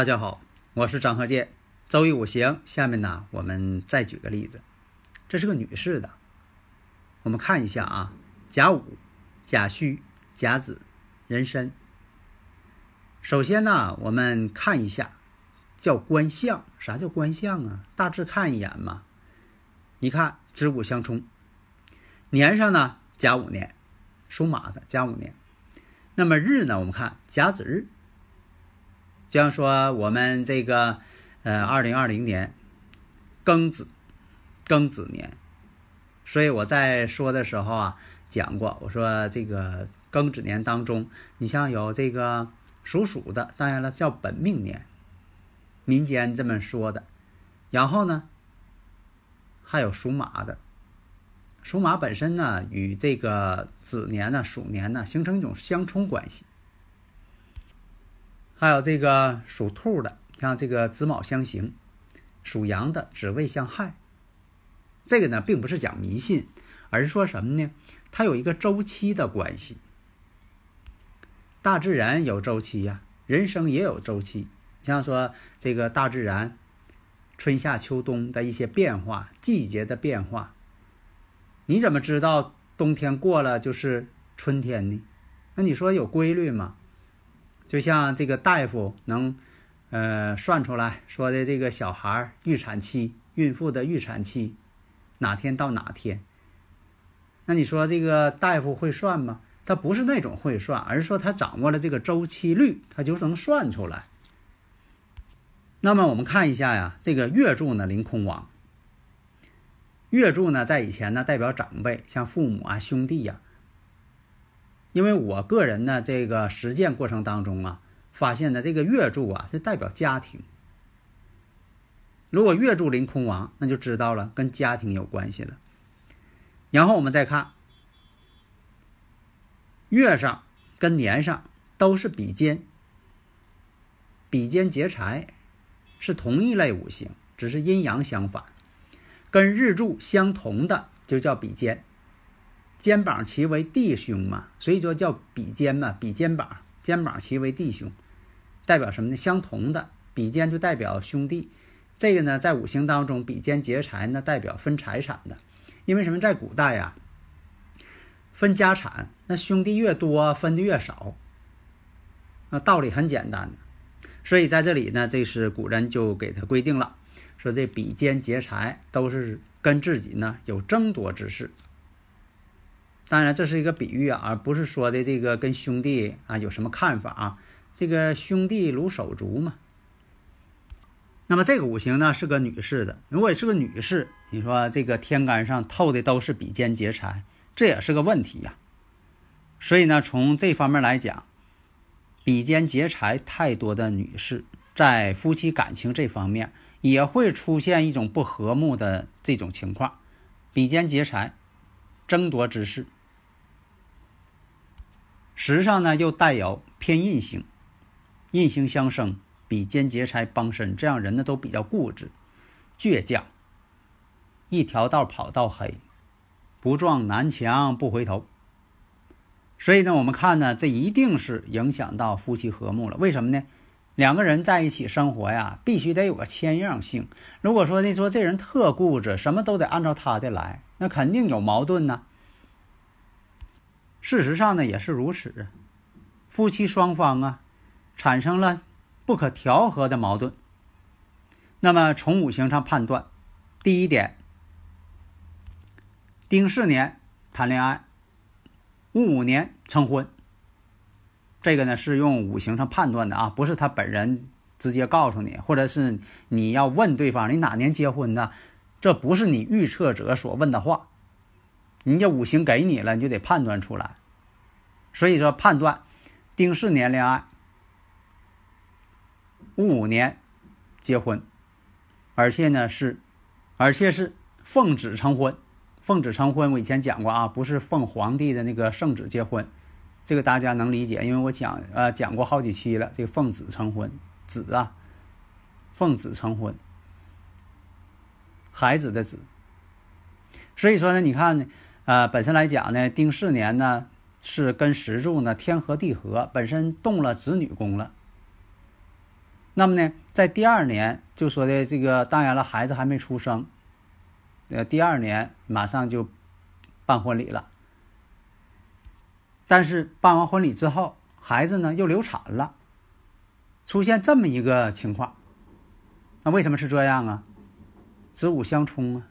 大家好，我是张鹤剑。周易五行，下面呢，我们再举个例子，这是个女士的，我们看一下啊，甲午、甲戌、甲子、壬申。首先呢，我们看一下，叫观象。啥叫观象啊？大致看一眼嘛。一看子午相冲，年上呢甲午年，属马的甲午年。那么日呢，我们看甲子日。就像说我们这个，呃，二零二零年庚子，庚子年。所以我在说的时候啊，讲过，我说这个庚子年当中，你像有这个。属鼠的，当然了，叫本命年，民间这么说的。然后呢，还有属马的，属马本身呢与这个子年呢、鼠年呢形成一种相冲关系。还有这个属兔的，像这个子卯相刑，属羊的子未相害。这个呢，并不是讲迷信，而是说什么呢？它有一个周期的关系。大自然有周期呀，人生也有周期。像说这个大自然，春夏秋冬的一些变化，季节的变化，你怎么知道冬天过了就是春天呢？那你说有规律吗？就像这个大夫能，呃，算出来说的这个小孩预产期、孕妇的预产期哪天到哪天？那你说这个大夫会算吗？他不是那种会算，而是说他掌握了这个周期率，他就能算出来。那么我们看一下呀，这个月柱呢临空亡。月柱呢在以前呢代表长辈，像父母啊、兄弟呀。因为我个人呢这个实践过程当中啊，发现呢这个月柱啊是代表家庭。如果月柱临空亡，那就知道了跟家庭有关系了。然后我们再看。月上跟年上都是比肩，比肩劫财是同一类五行，只是阴阳相反。跟日柱相同的就叫比肩，肩膀齐为弟兄嘛，所以说叫比肩嘛，比肩膀，肩膀齐为弟兄，代表什么呢？相同的比肩就代表兄弟。这个呢，在五行当中，比肩劫财呢，代表分财产的，因为什么？在古代呀。分家产，那兄弟越多，分的越少。那道理很简单的，所以在这里呢，这是古人就给他规定了，说这比肩劫财都是跟自己呢有争夺之势。当然这是一个比喻啊，而不是说的这个跟兄弟啊有什么看法啊。这个兄弟如手足嘛。那么这个五行呢是个女士的，如果是个女士，你说这个天干上透的都是比肩劫财。这也是个问题呀，所以呢，从这方面来讲，比肩劫财太多的女士，在夫妻感情这方面也会出现一种不和睦的这种情况，比肩劫财，争夺之势。时上呢又带有偏印星，印星相生，比肩劫财帮身，这样人呢都比较固执、倔强，一条道跑到黑。不撞南墙不回头，所以呢，我们看呢，这一定是影响到夫妻和睦了。为什么呢？两个人在一起生活呀，必须得有个谦让性。如果说你说这人特固执，什么都得按照他的来，那肯定有矛盾呢。事实上呢，也是如此，夫妻双方啊，产生了不可调和的矛盾。那么从五行上判断，第一点。丁巳年谈恋爱，戊午年成婚。这个呢是用五行上判断的啊，不是他本人直接告诉你，或者是你要问对方你哪年结婚的，这不是你预测者所问的话。人家五行给你了，你就得判断出来。所以说，判断丁巳年恋爱，戊午年结婚，而且呢是，而且是奉旨成婚。奉旨成婚，我以前讲过啊，不是奉皇帝的那个圣旨结婚，这个大家能理解，因为我讲呃讲过好几期了。这个奉子成婚，子啊，奉子成婚，孩子的子。所以说呢，你看呢，呃，本身来讲呢，丁巳年呢是跟石柱呢天合地合，本身动了子女宫了。那么呢，在第二年就说的这个，当然了，孩子还没出生。呃，第二年马上就办婚礼了，但是办完婚礼之后，孩子呢又流产了，出现这么一个情况，那为什么是这样啊？子午相冲啊！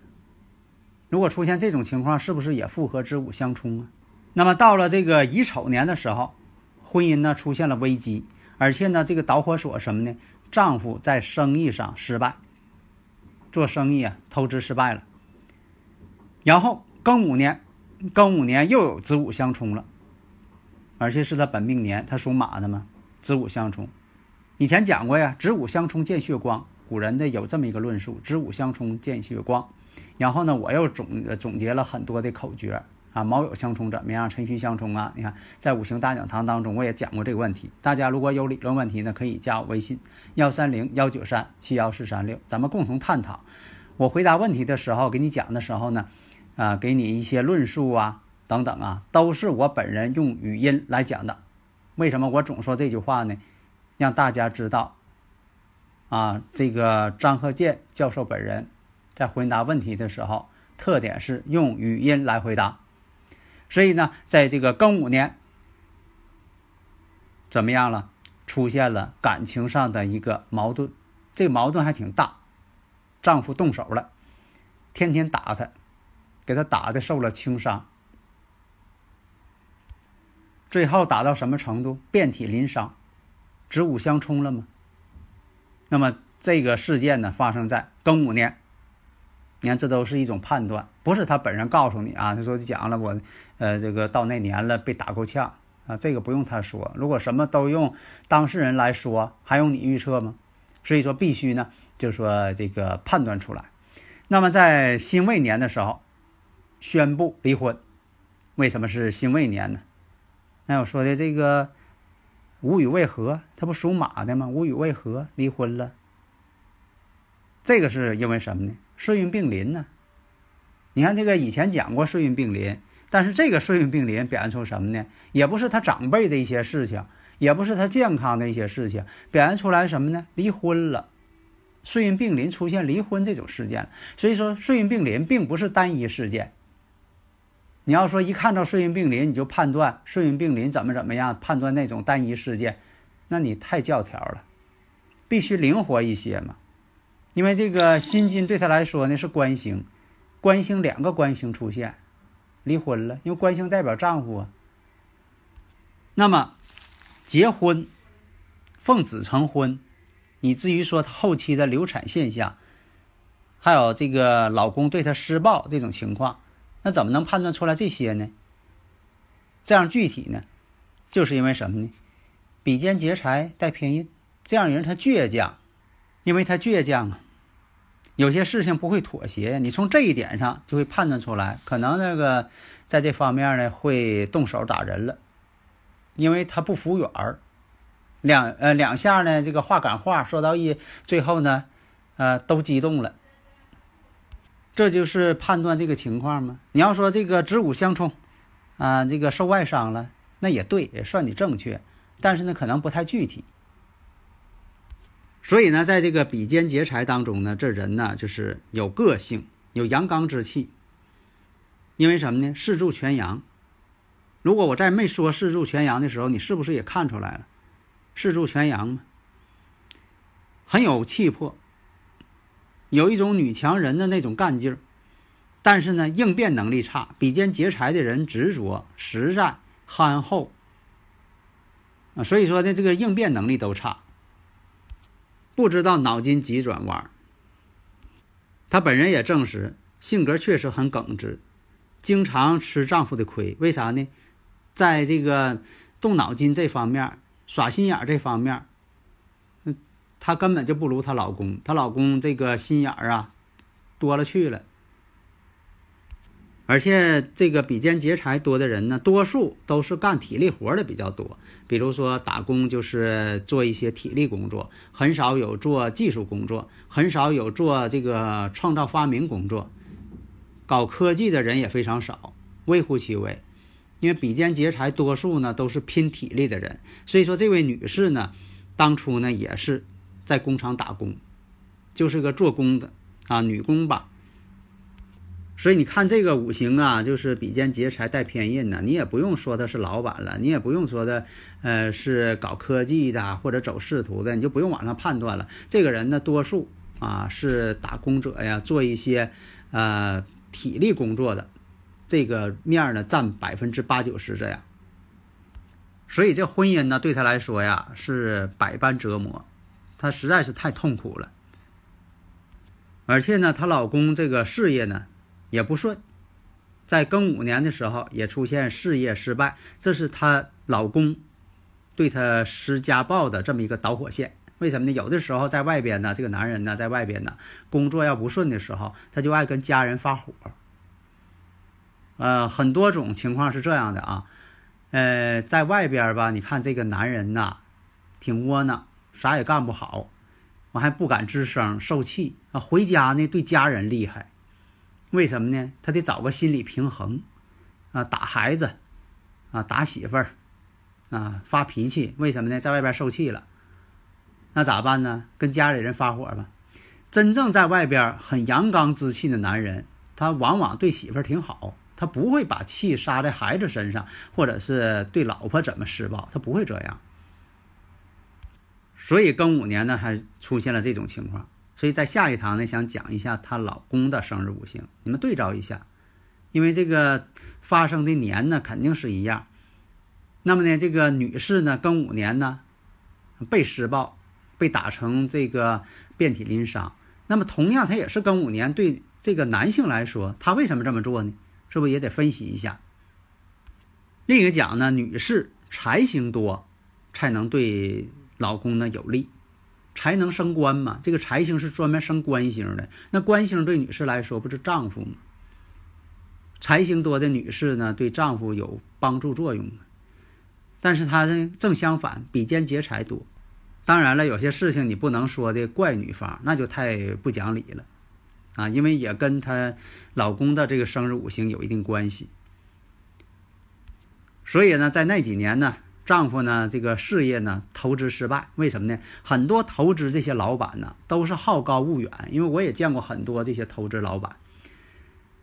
如果出现这种情况，是不是也符合子午相冲啊？那么到了这个乙丑年的时候，婚姻呢出现了危机，而且呢这个导火索什么呢？丈夫在生意上失败，做生意啊投资失败了。然后庚午年，庚午年又有子午相冲了，而且是他本命年，他属马的嘛，子午相冲。以前讲过呀，子午相冲见血光，古人的有这么一个论述，子午相冲见血光。然后呢，我又总总结了很多的口诀啊，卯酉相冲怎么样？辰戌相冲啊，你看在五行大讲堂当中我也讲过这个问题。大家如果有理论问题呢，可以加我微信幺三零幺九三七幺四三六，咱们共同探讨。我回答问题的时候，给你讲的时候呢。啊，给你一些论述啊，等等啊，都是我本人用语音来讲的。为什么我总说这句话呢？让大家知道，啊，这个张鹤健教授本人在回答问题的时候，特点是用语音来回答。所以呢，在这个庚午年，怎么样了？出现了感情上的一个矛盾，这个矛盾还挺大，丈夫动手了，天天打她。给她打的受了轻伤，最后打到什么程度？遍体鳞伤，子午相冲了吗？那么这个事件呢，发生在庚午年。你看，这都是一种判断，不是他本人告诉你啊。他说讲了，我呃，这个到那年了，被打够呛啊，这个不用他说。如果什么都用当事人来说，还用你预测吗？所以说，必须呢，就说这个判断出来。那么在辛未年的时候。宣布离婚，为什么是辛未年呢？那我说的这个无语为何？他不属马的吗？无语为何离婚了？这个是因为什么呢？顺运并临呢？你看这个以前讲过顺运并临，但是这个顺运并临表现出什么呢？也不是他长辈的一些事情，也不是他健康的一些事情，表现出来什么呢？离婚了，顺运并临出现离婚这种事件，所以说顺运并临并不是单一事件。你要说一看到顺运并临，你就判断顺运并临怎么怎么样，判断那种单一事件，那你太教条了，必须灵活一些嘛。因为这个辛金对他来说呢是官星，官星两个官星出现，离婚了，因为官星代表丈夫啊。那么结婚，奉子成婚，以至于说他后期的流产现象，还有这个老公对他施暴这种情况。那怎么能判断出来这些呢？这样具体呢，就是因为什么呢？比肩劫财带偏印，这样人他倔强，因为他倔强啊，有些事情不会妥协。你从这一点上就会判断出来，可能那个在这方面呢会动手打人了，因为他不服软儿，两呃两下呢这个话赶话说到一最后呢，呃都激动了。这就是判断这个情况吗？你要说这个子午相冲，啊，这个受外伤了，那也对，也算你正确，但是呢，可能不太具体。所以呢，在这个比肩劫财当中呢，这人呢就是有个性，有阳刚之气。因为什么呢？四柱全阳。如果我在没说四柱全阳的时候，你是不是也看出来了？四柱全阳嘛，很有气魄。有一种女强人的那种干劲儿，但是呢，应变能力差。比肩劫财的人执着、实在、憨厚啊，所以说呢，这个应变能力都差。不知道脑筋急转弯。她本人也证实，性格确实很耿直，经常吃丈夫的亏。为啥呢？在这个动脑筋这方面、耍心眼这方面，她根本就不如她老公。她老公这个心眼啊，多了去了。而且这个比肩劫财多的人呢，多数都是干体力活的比较多。比如说打工就是做一些体力工作，很少有做技术工作，很少有做这个创造发明工作。搞科技的人也非常少，微乎其微。因为比肩劫财多数呢都是拼体力的人，所以说这位女士呢，当初呢也是在工厂打工，就是个做工的啊，女工吧。所以你看这个五行啊，就是比肩劫财带偏印呢，你也不用说他是老板了，你也不用说的，呃，是搞科技的或者走仕途的，你就不用往上判断了。这个人呢，多数啊是打工者呀，做一些呃体力工作的，这个面呢占百分之八九十这样。所以这婚姻呢，对他来说呀是百般折磨，他实在是太痛苦了。而且呢，她老公这个事业呢。也不顺，在庚午年的时候也出现事业失败，这是她老公对她施家暴的这么一个导火线。为什么呢？有的时候在外边呢，这个男人呢，在外边呢，工作要不顺的时候，他就爱跟家人发火。呃，很多种情况是这样的啊，呃，在外边吧，你看这个男人呐，挺窝囊，啥也干不好，我还不敢吱声，受气啊。回家呢，对家人厉害。为什么呢？他得找个心理平衡，啊，打孩子，啊，打媳妇儿，啊，发脾气。为什么呢？在外边受气了，那咋办呢？跟家里人发火吧。真正在外边很阳刚之气的男人，他往往对媳妇儿挺好，他不会把气撒在孩子身上，或者是对老婆怎么施暴，他不会这样。所以庚午年呢，还出现了这种情况。所以在下一堂呢，想讲一下她老公的生日五行，你们对照一下，因为这个发生的年呢肯定是一样。那么呢，这个女士呢，庚午年呢被施暴，被打成这个遍体鳞伤。那么同样，她也是庚午年，对这个男性来说，他为什么这么做呢？是不是也得分析一下？另一个讲呢，女士财星多，才能对老公呢有利。才能升官嘛？这个财星是专门升官星的。那官星对女士来说不是丈夫吗？财星多的女士呢，对丈夫有帮助作用。但是她呢，正相反，比肩劫财多。当然了，有些事情你不能说的怪女方，那就太不讲理了啊！因为也跟她老公的这个生日五行有一定关系。所以呢，在那几年呢。丈夫呢，这个事业呢，投资失败，为什么呢？很多投资这些老板呢，都是好高骛远，因为我也见过很多这些投资老板，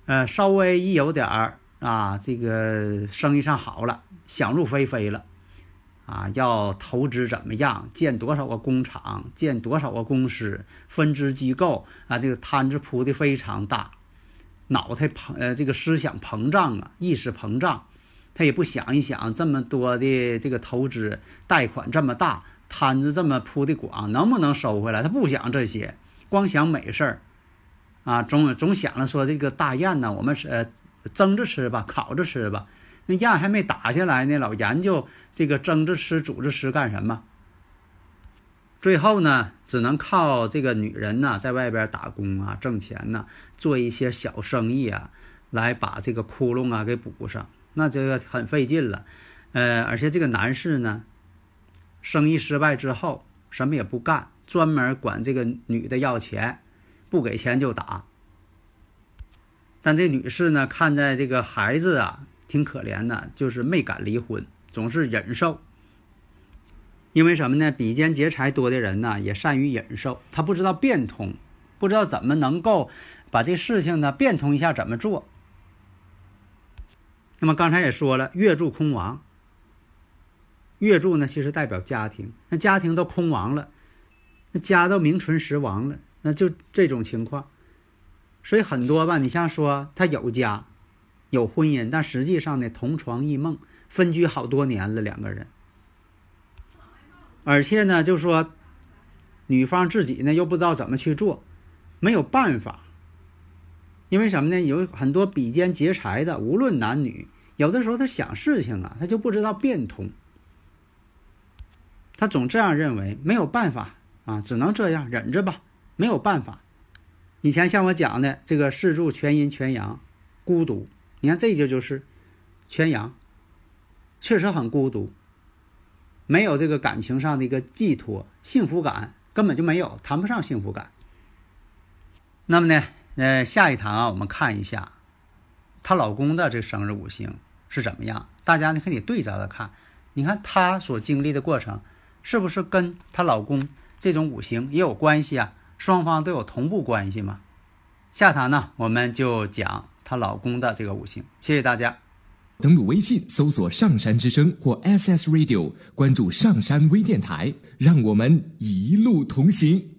呃，稍微一有点儿啊，这个生意上好了，想入非非了，啊，要投资怎么样，建多少个工厂，建多少个公司，分支机构啊，这个摊子铺的非常大，脑袋膨，呃，这个思想膨胀啊，意识膨胀。他也不想一想，这么多的这个投资贷款这么大，摊子这么铺的广，能不能收回来？他不想这些，光想美事儿，啊，总总想着说这个大雁呢，我们是蒸着吃吧，烤着吃吧。那雁还没打下来呢，老研究这个蒸着吃、煮着吃干什么？最后呢，只能靠这个女人呢，在外边打工啊，挣钱呢，做一些小生意啊，来把这个窟窿啊给补上。那这个很费劲了，呃，而且这个男士呢，生意失败之后什么也不干，专门管这个女的要钱，不给钱就打。但这女士呢，看在这个孩子啊挺可怜的，就是没敢离婚，总是忍受。因为什么呢？比肩劫财多的人呢，也善于忍受，他不知道变通，不知道怎么能够把这事情呢变通一下，怎么做。那么刚才也说了，月柱空亡。月柱呢，其实代表家庭，那家庭都空亡了，那家都名存实亡了，那就这种情况。所以很多吧，你像说他有家，有婚姻，但实际上呢，同床异梦，分居好多年了两个人。而且呢，就说女方自己呢又不知道怎么去做，没有办法。因为什么呢？有很多比肩劫财的，无论男女，有的时候他想事情啊，他就不知道变通，他总这样认为，没有办法啊，只能这样忍着吧，没有办法。以前像我讲的这个四柱全阴全阳，孤独，你看这就就是全阳，确实很孤独，没有这个感情上的一个寄托，幸福感根本就没有，谈不上幸福感。那么呢？呃，下一堂啊，我们看一下她老公的这生日五行是怎么样。大家呢可以对照着看，你看她所经历的过程，是不是跟她老公这种五行也有关系啊？双方都有同步关系吗？下堂呢，我们就讲她老公的这个五行。谢谢大家。登录微信搜索“上山之声”或 SS Radio，关注上山微电台，让我们一路同行。